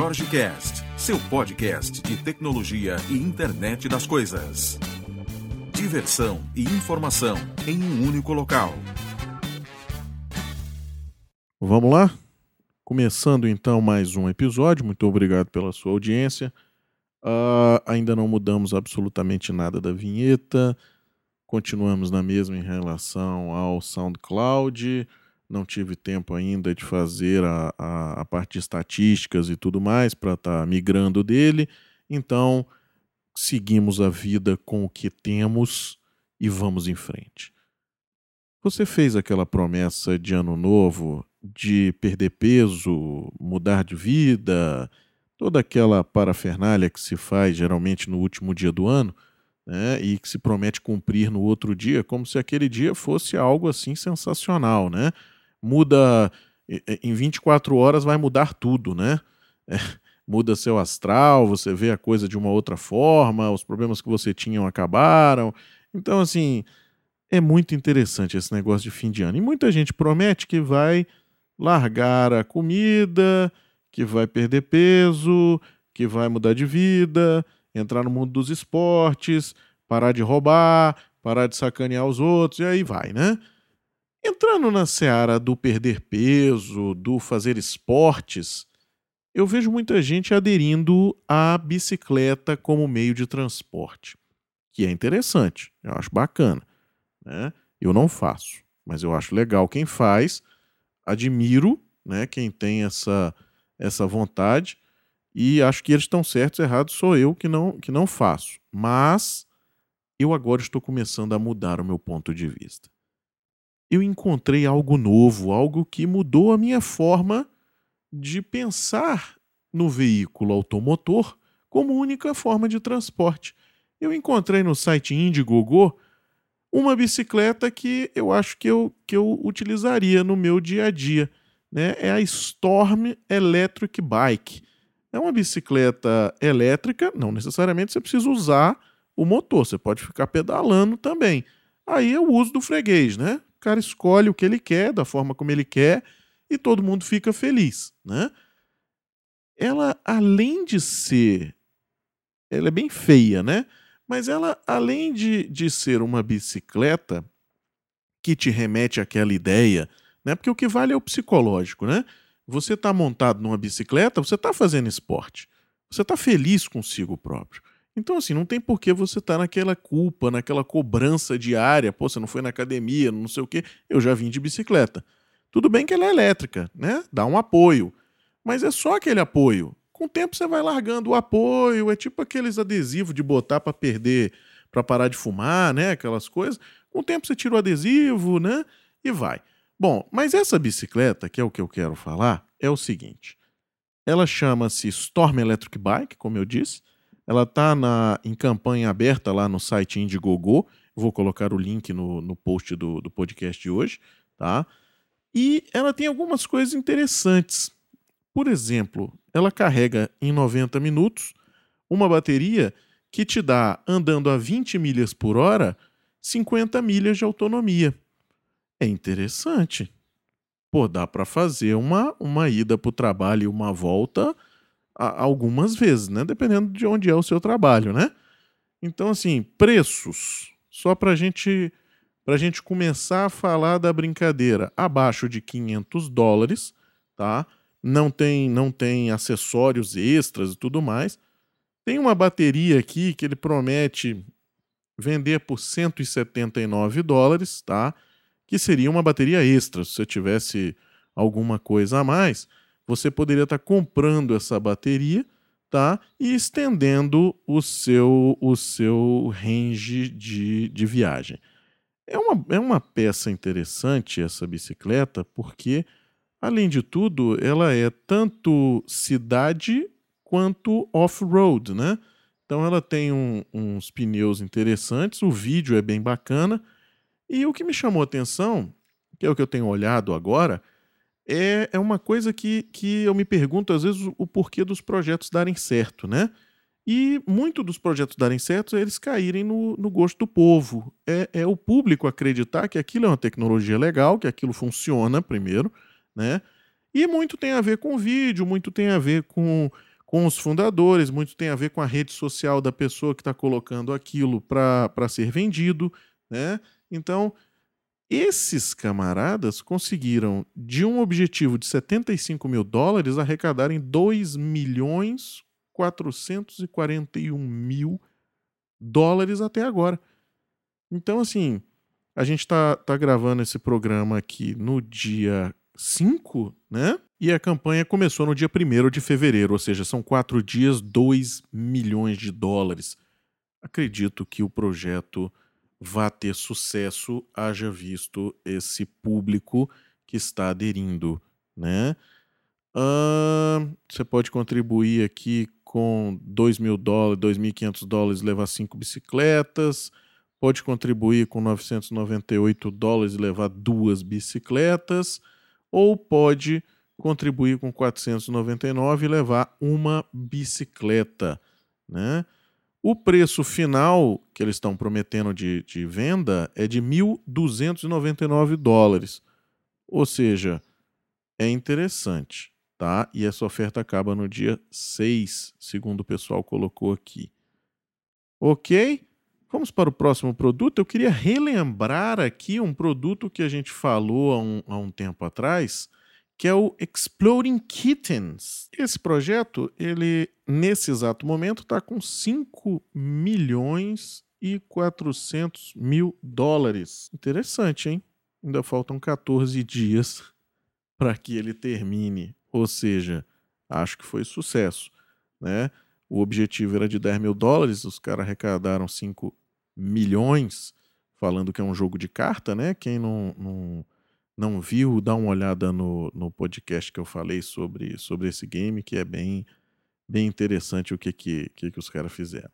Jorge Cast, seu podcast de tecnologia e internet das coisas. Diversão e informação em um único local. Vamos lá? Começando então mais um episódio. Muito obrigado pela sua audiência. Uh, ainda não mudamos absolutamente nada da vinheta. Continuamos na mesma em relação ao SoundCloud não tive tempo ainda de fazer a, a, a parte de estatísticas e tudo mais para estar tá migrando dele. Então, seguimos a vida com o que temos e vamos em frente. Você fez aquela promessa de ano novo de perder peso, mudar de vida, toda aquela parafernália que se faz geralmente no último dia do ano, né, e que se promete cumprir no outro dia, como se aquele dia fosse algo assim sensacional, né? Muda em 24 horas vai mudar tudo, né? É, muda seu astral, você vê a coisa de uma outra forma, os problemas que você tinha acabaram. Então, assim, é muito interessante esse negócio de fim de ano. E muita gente promete que vai largar a comida, que vai perder peso, que vai mudar de vida, entrar no mundo dos esportes, parar de roubar, parar de sacanear os outros, e aí vai, né? Entrando na seara do perder peso, do fazer esportes, eu vejo muita gente aderindo à bicicleta como meio de transporte, que é interessante, eu acho bacana. Né? Eu não faço, mas eu acho legal quem faz, admiro né, quem tem essa, essa vontade e acho que eles estão certos, errados sou eu que não, que não faço. Mas eu agora estou começando a mudar o meu ponto de vista eu encontrei algo novo, algo que mudou a minha forma de pensar no veículo automotor como única forma de transporte. Eu encontrei no site Indiegogo uma bicicleta que eu acho que eu, que eu utilizaria no meu dia a dia. Né? É a Storm Electric Bike. É uma bicicleta elétrica, não necessariamente você precisa usar o motor, você pode ficar pedalando também. Aí é o uso do freguês, né? Cara escolhe o que ele quer, da forma como ele quer, e todo mundo fica feliz, né? Ela, além de ser. Ela é bem feia, né? Mas ela, além de, de ser uma bicicleta que te remete àquela ideia, né? Porque o que vale é o psicológico, né? Você está montado numa bicicleta, você está fazendo esporte. Você está feliz consigo próprio. Então, assim, não tem por que você estar tá naquela culpa, naquela cobrança diária. Pô, você não foi na academia, não sei o quê. Eu já vim de bicicleta. Tudo bem que ela é elétrica, né? Dá um apoio. Mas é só aquele apoio. Com o tempo você vai largando o apoio. É tipo aqueles adesivos de botar para perder, para parar de fumar, né? Aquelas coisas. Com o tempo você tira o adesivo, né? E vai. Bom, mas essa bicicleta, que é o que eu quero falar, é o seguinte. Ela chama-se Storm Electric Bike, como eu disse. Ela está em campanha aberta lá no site Indiegogo. Vou colocar o link no, no post do, do podcast de hoje, tá? E ela tem algumas coisas interessantes. Por exemplo, ela carrega em 90 minutos uma bateria que te dá, andando a 20 milhas por hora, 50 milhas de autonomia. É interessante. Pô, dá para fazer uma, uma ida para o trabalho e uma volta algumas vezes, né? Dependendo de onde é o seu trabalho, né? Então, assim, preços. Só para gente, a gente começar a falar da brincadeira. Abaixo de 500 dólares, tá? Não tem, não tem acessórios extras e tudo mais. Tem uma bateria aqui que ele promete vender por 179 dólares, tá? Que seria uma bateria extra. Se você tivesse alguma coisa a mais, você poderia estar comprando essa bateria tá? e estendendo o seu, o seu range de, de viagem. É uma, é uma peça interessante essa bicicleta, porque, além de tudo, ela é tanto cidade quanto off-road, né? Então ela tem um, uns pneus interessantes, o vídeo é bem bacana. E o que me chamou a atenção, que é o que eu tenho olhado agora, é, é uma coisa que, que eu me pergunto, às vezes, o porquê dos projetos darem certo, né? E muito dos projetos darem certo é eles caírem no, no gosto do povo. É, é o público acreditar que aquilo é uma tecnologia legal, que aquilo funciona primeiro, né? E muito tem a ver com vídeo, muito tem a ver com, com os fundadores, muito tem a ver com a rede social da pessoa que está colocando aquilo para ser vendido, né? Então, esses camaradas conseguiram, de um objetivo de 75 mil dólares, arrecadarem 2 milhões 441 mil dólares até agora. Então, assim, a gente está tá gravando esse programa aqui no dia 5, né? E a campanha começou no dia 1 de fevereiro, ou seja, são quatro dias, 2 milhões de dólares. Acredito que o projeto vá ter sucesso, haja visto esse público que está aderindo, né? Você pode contribuir aqui com 2 mil dólares, 2.500 dólares, levar cinco bicicletas. Pode contribuir com 998 dólares e levar duas bicicletas. Ou pode contribuir com 499 e levar uma bicicleta, né? O preço final que eles estão prometendo de, de venda é de 1.299 dólares. Ou seja, é interessante, tá? E essa oferta acaba no dia 6, segundo o pessoal colocou aqui. Ok? Vamos para o próximo produto. Eu queria relembrar aqui um produto que a gente falou há um, há um tempo atrás, que é o Exploding Kittens. Esse projeto, ele nesse exato momento está com 5 milhões e 400 mil dólares. Interessante, hein? Ainda faltam 14 dias para que ele termine. Ou seja, acho que foi sucesso, né? O objetivo era de 10 mil dólares, os caras arrecadaram 5 milhões, falando que é um jogo de carta, né? Quem não, não não viu, dá uma olhada no, no podcast que eu falei sobre, sobre esse game, que é bem, bem interessante o que, que, que, que os caras fizeram.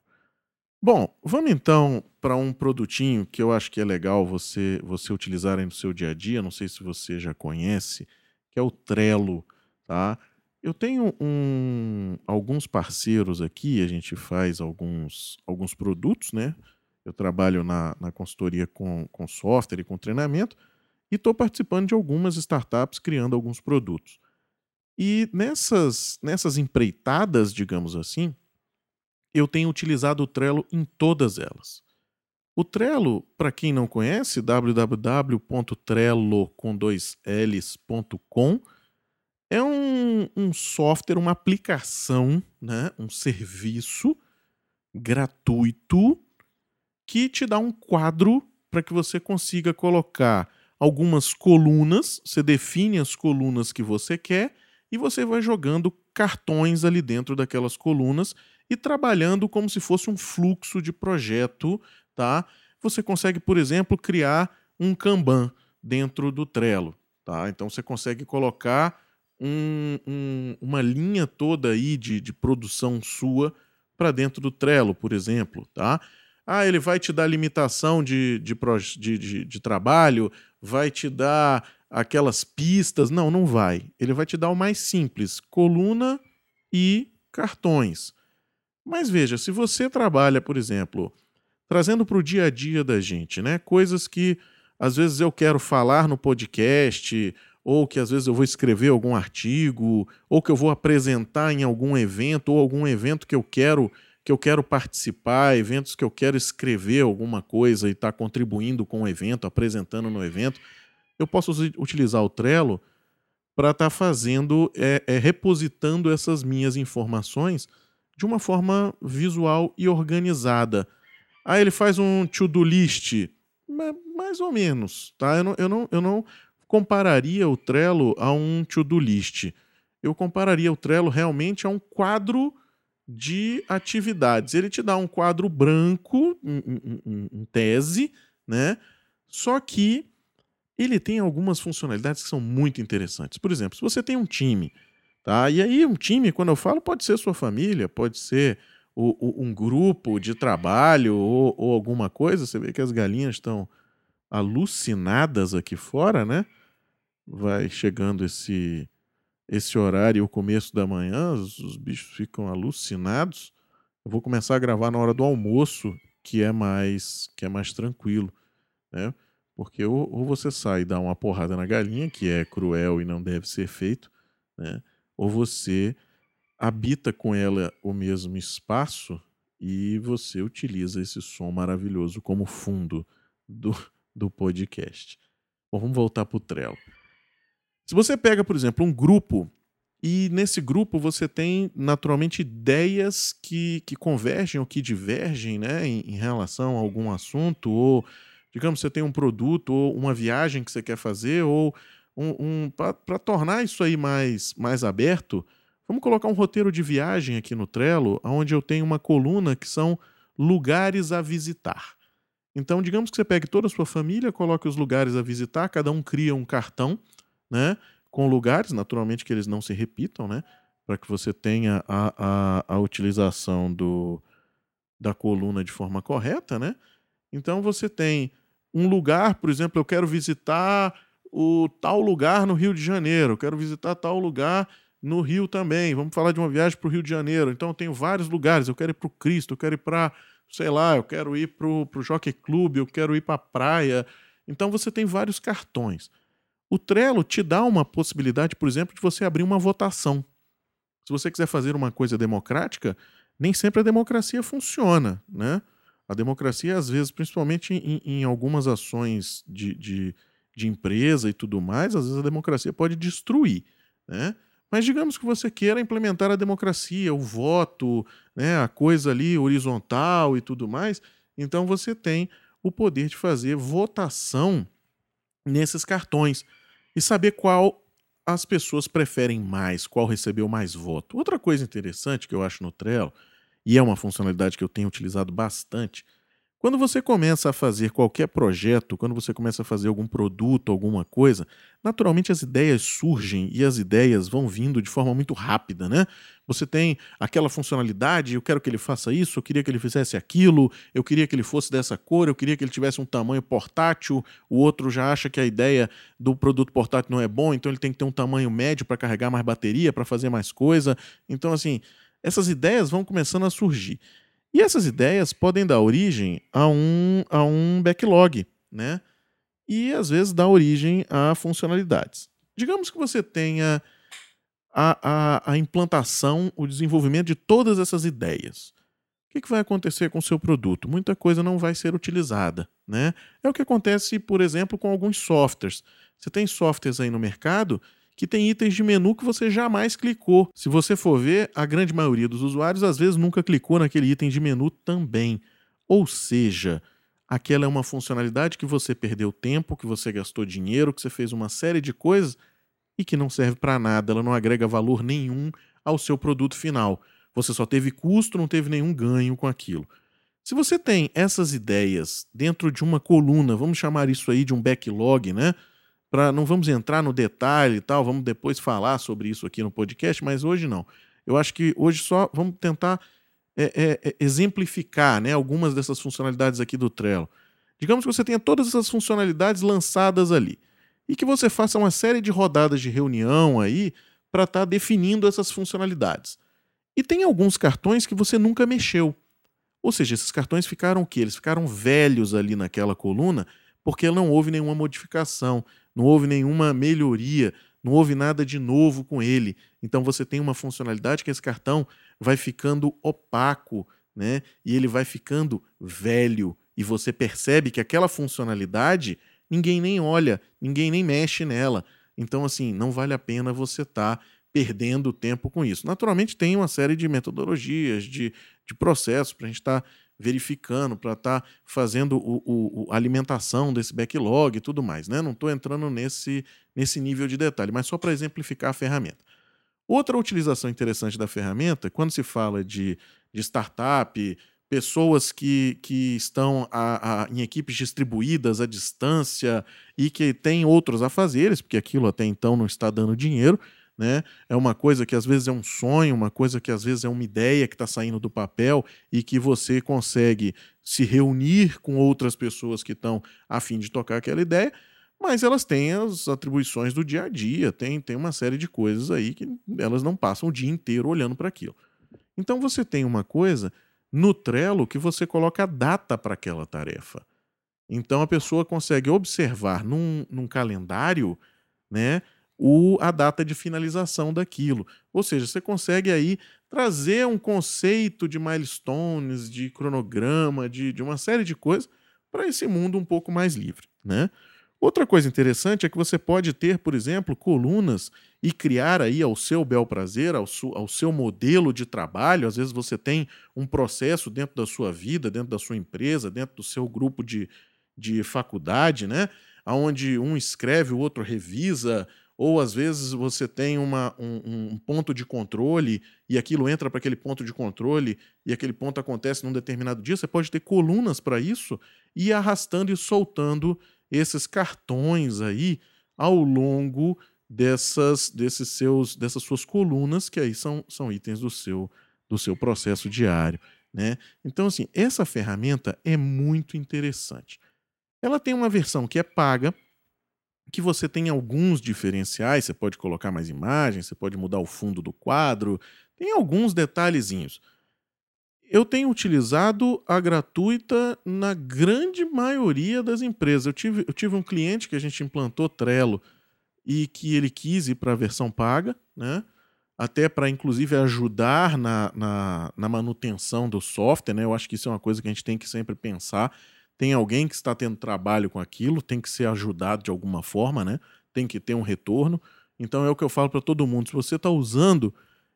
Bom, vamos então para um produtinho que eu acho que é legal você, você utilizar no seu dia a dia, não sei se você já conhece, que é o Trello, tá? Eu tenho um, alguns parceiros aqui, a gente faz alguns, alguns produtos, né? Eu trabalho na, na consultoria com, com software e com treinamento, e estou participando de algumas startups criando alguns produtos. E nessas, nessas empreitadas, digamos assim, eu tenho utilizado o Trello em todas elas. O Trello, para quem não conhece, www.trello.com é um, um software, uma aplicação, né, um serviço gratuito que te dá um quadro para que você consiga colocar algumas colunas, você define as colunas que você quer e você vai jogando cartões ali dentro daquelas colunas e trabalhando como se fosse um fluxo de projeto, tá? Você consegue, por exemplo, criar um Kanban dentro do Trello, tá? Então você consegue colocar um, um, uma linha toda aí de, de produção sua para dentro do Trello, por exemplo, tá? Ah, ele vai te dar limitação de, de, de, de, de trabalho, vai te dar aquelas pistas. Não, não vai. Ele vai te dar o mais simples: coluna e cartões. Mas veja, se você trabalha, por exemplo, trazendo para o dia a dia da gente, né? Coisas que às vezes eu quero falar no podcast, ou que às vezes eu vou escrever algum artigo, ou que eu vou apresentar em algum evento, ou algum evento que eu quero que eu quero participar, eventos que eu quero escrever alguma coisa e estar tá contribuindo com o evento, apresentando no evento, eu posso utilizar o Trello para estar tá fazendo, é, é, repositando essas minhas informações de uma forma visual e organizada. Aí ele faz um to-do list, mais ou menos, tá? Eu não, eu, não, eu não compararia o Trello a um to-do list. Eu compararia o Trello realmente a um quadro de atividades. Ele te dá um quadro branco, em, em tese, né? Só que ele tem algumas funcionalidades que são muito interessantes. Por exemplo, se você tem um time, tá? E aí um time, quando eu falo, pode ser sua família, pode ser o, o, um grupo de trabalho ou, ou, alguma coisa. Você vê que as galinhas estão alucinadas aqui fora, né? Vai chegando esse esse horário, o começo da manhã, os, os, bichos ficam alucinados. Eu vou começar a gravar na hora do almoço, que é mais que é mais tranquilo, né? Porque ou, ou você sai e dá uma porrada na galinha, que é cruel e não deve ser feito, né? Ou você habita com ela o mesmo espaço e você utiliza esse som maravilhoso como fundo do, do podcast. Bom, vamos voltar para o Trello. Se você pega, por exemplo, um grupo e nesse grupo você tem naturalmente ideias que, que convergem ou que divergem né, em, em relação a algum assunto, ou digamos, você tem um produto ou uma viagem que você quer fazer, ou um, um para tornar isso aí mais, mais aberto, vamos colocar um roteiro de viagem aqui no Trello, onde eu tenho uma coluna que são lugares a visitar. Então, digamos que você pegue toda a sua família, coloque os lugares a visitar, cada um cria um cartão, né? Com lugares, naturalmente que eles não se repitam, né? Para que você tenha a, a, a utilização do, da coluna de forma correta, né? Então você tem um lugar, por exemplo, eu quero visitar o tal lugar no Rio de Janeiro, quero visitar tal lugar no Rio também. Vamos falar de uma viagem para o Rio de Janeiro. Então eu tenho vários lugares. Eu quero ir para o Cristo, eu quero ir para, sei lá, eu quero ir para o Jockey Club, eu quero ir para a praia. Então você tem vários cartões. O Trello te dá uma possibilidade, por exemplo, de você abrir uma votação. Se você quiser fazer uma coisa democrática, nem sempre a democracia funciona, né? A democracia, às vezes, principalmente em, em algumas ações de, de de empresa e tudo mais, às vezes a democracia pode destruir, né? Mas digamos que você queira implementar a democracia, o voto, né, a coisa ali horizontal e tudo mais, então você tem o poder de fazer votação nesses cartões e saber qual as pessoas preferem mais, qual recebeu mais voto. Outra coisa interessante que eu acho no Trello, e é uma funcionalidade que eu tenho utilizado bastante, quando você começa a fazer qualquer projeto, quando você começa a fazer algum produto, alguma coisa, naturalmente as ideias surgem e as ideias vão vindo de forma muito rápida, né? Você tem aquela funcionalidade, eu quero que ele faça isso, eu queria que ele fizesse aquilo, eu queria que ele fosse dessa cor, eu queria que ele tivesse um tamanho portátil, o outro já acha que a ideia do produto portátil não é bom, então ele tem que ter um tamanho médio para carregar mais bateria, para fazer mais coisa. Então, assim, essas ideias vão começando a surgir. E essas ideias podem dar origem a um, a um backlog, né? E às vezes dá origem a funcionalidades. Digamos que você tenha a, a, a implantação, o desenvolvimento de todas essas ideias. O que, que vai acontecer com o seu produto? Muita coisa não vai ser utilizada, né? É o que acontece, por exemplo, com alguns softwares. Você tem softwares aí no mercado que tem itens de menu que você jamais clicou. Se você for ver, a grande maioria dos usuários às vezes nunca clicou naquele item de menu também. Ou seja, aquela é uma funcionalidade que você perdeu tempo, que você gastou dinheiro, que você fez uma série de coisas e que não serve para nada, ela não agrega valor nenhum ao seu produto final. Você só teve custo, não teve nenhum ganho com aquilo. Se você tem essas ideias dentro de uma coluna, vamos chamar isso aí de um backlog, né? Para não vamos entrar no detalhe e tal, vamos depois falar sobre isso aqui no podcast, mas hoje não. Eu acho que hoje só vamos tentar é, é, é, exemplificar né, algumas dessas funcionalidades aqui do Trello. Digamos que você tenha todas essas funcionalidades lançadas ali e que você faça uma série de rodadas de reunião aí para estar tá definindo essas funcionalidades. E tem alguns cartões que você nunca mexeu. Ou seja, esses cartões ficaram o quê? Eles ficaram velhos ali naquela coluna porque não houve nenhuma modificação, não houve nenhuma melhoria, não houve nada de novo com ele. Então você tem uma funcionalidade que esse cartão vai ficando opaco, né? E ele vai ficando velho e você percebe que aquela funcionalidade ninguém nem olha, ninguém nem mexe nela. Então assim, não vale a pena você estar tá perdendo tempo com isso. Naturalmente tem uma série de metodologias, de, de processos para a gente estar tá verificando, para estar tá fazendo o, o, a alimentação desse backlog e tudo mais. Né? Não estou entrando nesse, nesse nível de detalhe, mas só para exemplificar a ferramenta. Outra utilização interessante da ferramenta, quando se fala de, de startup, pessoas que, que estão a, a, em equipes distribuídas à distância e que têm outros afazeres, porque aquilo até então não está dando dinheiro, né? É uma coisa que às vezes é um sonho, uma coisa que às vezes é uma ideia que está saindo do papel e que você consegue se reunir com outras pessoas que estão a fim de tocar aquela ideia, mas elas têm as atribuições do dia a dia, tem, tem uma série de coisas aí que elas não passam o dia inteiro olhando para aquilo. Então você tem uma coisa no Trello que você coloca a data para aquela tarefa. Então a pessoa consegue observar num, num calendário, né? O, a data de finalização daquilo. Ou seja, você consegue aí trazer um conceito de milestones, de cronograma, de, de uma série de coisas para esse mundo um pouco mais livre. Né? Outra coisa interessante é que você pode ter, por exemplo, colunas e criar aí ao seu bel prazer, ao, su, ao seu modelo de trabalho. Às vezes você tem um processo dentro da sua vida, dentro da sua empresa, dentro do seu grupo de, de faculdade, né? Onde um escreve, o outro revisa, ou às vezes você tem uma, um, um ponto de controle e aquilo entra para aquele ponto de controle e aquele ponto acontece num determinado dia. Você pode ter colunas para isso e arrastando e soltando esses cartões aí ao longo dessas, desses seus, dessas suas colunas, que aí são, são itens do seu, do seu processo diário. Né? Então, assim, essa ferramenta é muito interessante. Ela tem uma versão que é paga, que você tem alguns diferenciais, você pode colocar mais imagens, você pode mudar o fundo do quadro, tem alguns detalhezinhos. Eu tenho utilizado a gratuita na grande maioria das empresas. Eu tive, eu tive um cliente que a gente implantou Trello e que ele quis ir para a versão paga, né? até para inclusive ajudar na, na, na, manutenção do software. Né? Eu acho que isso é uma coisa que a gente tem que sempre pensar. Tem alguém que está tendo trabalho com aquilo, tem que ser ajudado de alguma forma, né? tem que ter um retorno. Então é o que eu falo para todo mundo: se você está usando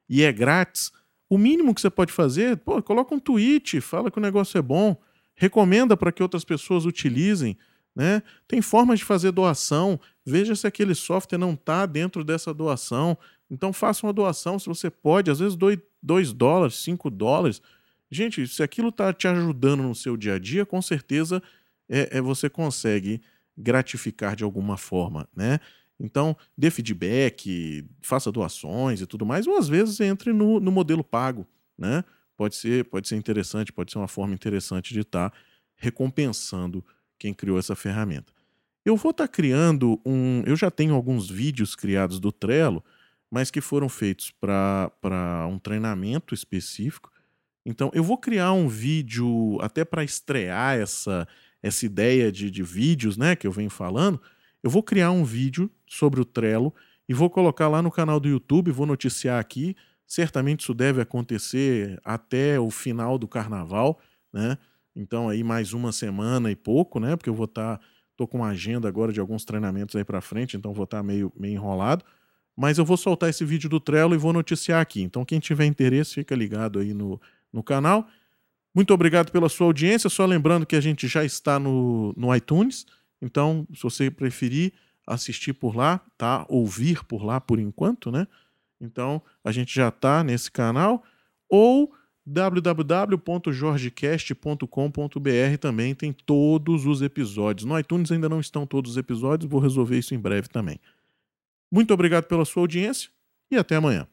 e é grátis o mínimo que você pode fazer, pô, coloca um tweet, fala que o negócio é bom, recomenda para que outras pessoas utilizem. Né? Tem formas de fazer doação. Veja se aquele software não está dentro dessa doação. Então faça uma doação se você pode. Às vezes doe 2 dólares, 5 dólares. Gente, se aquilo está te ajudando no seu dia a dia, com certeza é, é, você consegue gratificar de alguma forma. Né? Então, dê feedback, faça doações e tudo mais, ou às vezes entre no, no modelo pago, né? Pode ser, pode ser interessante, pode ser uma forma interessante de estar tá recompensando quem criou essa ferramenta. Eu vou estar tá criando um. Eu já tenho alguns vídeos criados do Trello, mas que foram feitos para um treinamento específico. Então, eu vou criar um vídeo até para estrear essa, essa ideia de, de vídeos né, que eu venho falando eu vou criar um vídeo sobre o Trello e vou colocar lá no canal do YouTube, vou noticiar aqui. Certamente isso deve acontecer até o final do carnaval, né? Então aí mais uma semana e pouco, né? Porque eu vou estar tá, tô com uma agenda agora de alguns treinamentos aí para frente, então vou estar tá meio meio enrolado, mas eu vou soltar esse vídeo do Trello e vou noticiar aqui. Então quem tiver interesse, fica ligado aí no, no canal. Muito obrigado pela sua audiência. Só lembrando que a gente já está no, no iTunes. Então, se você preferir assistir por lá, tá? Ouvir por lá por enquanto, né? Então, a gente já está nesse canal ou www.jorgecast.com.br também tem todos os episódios. No iTunes ainda não estão todos os episódios, vou resolver isso em breve também. Muito obrigado pela sua audiência e até amanhã.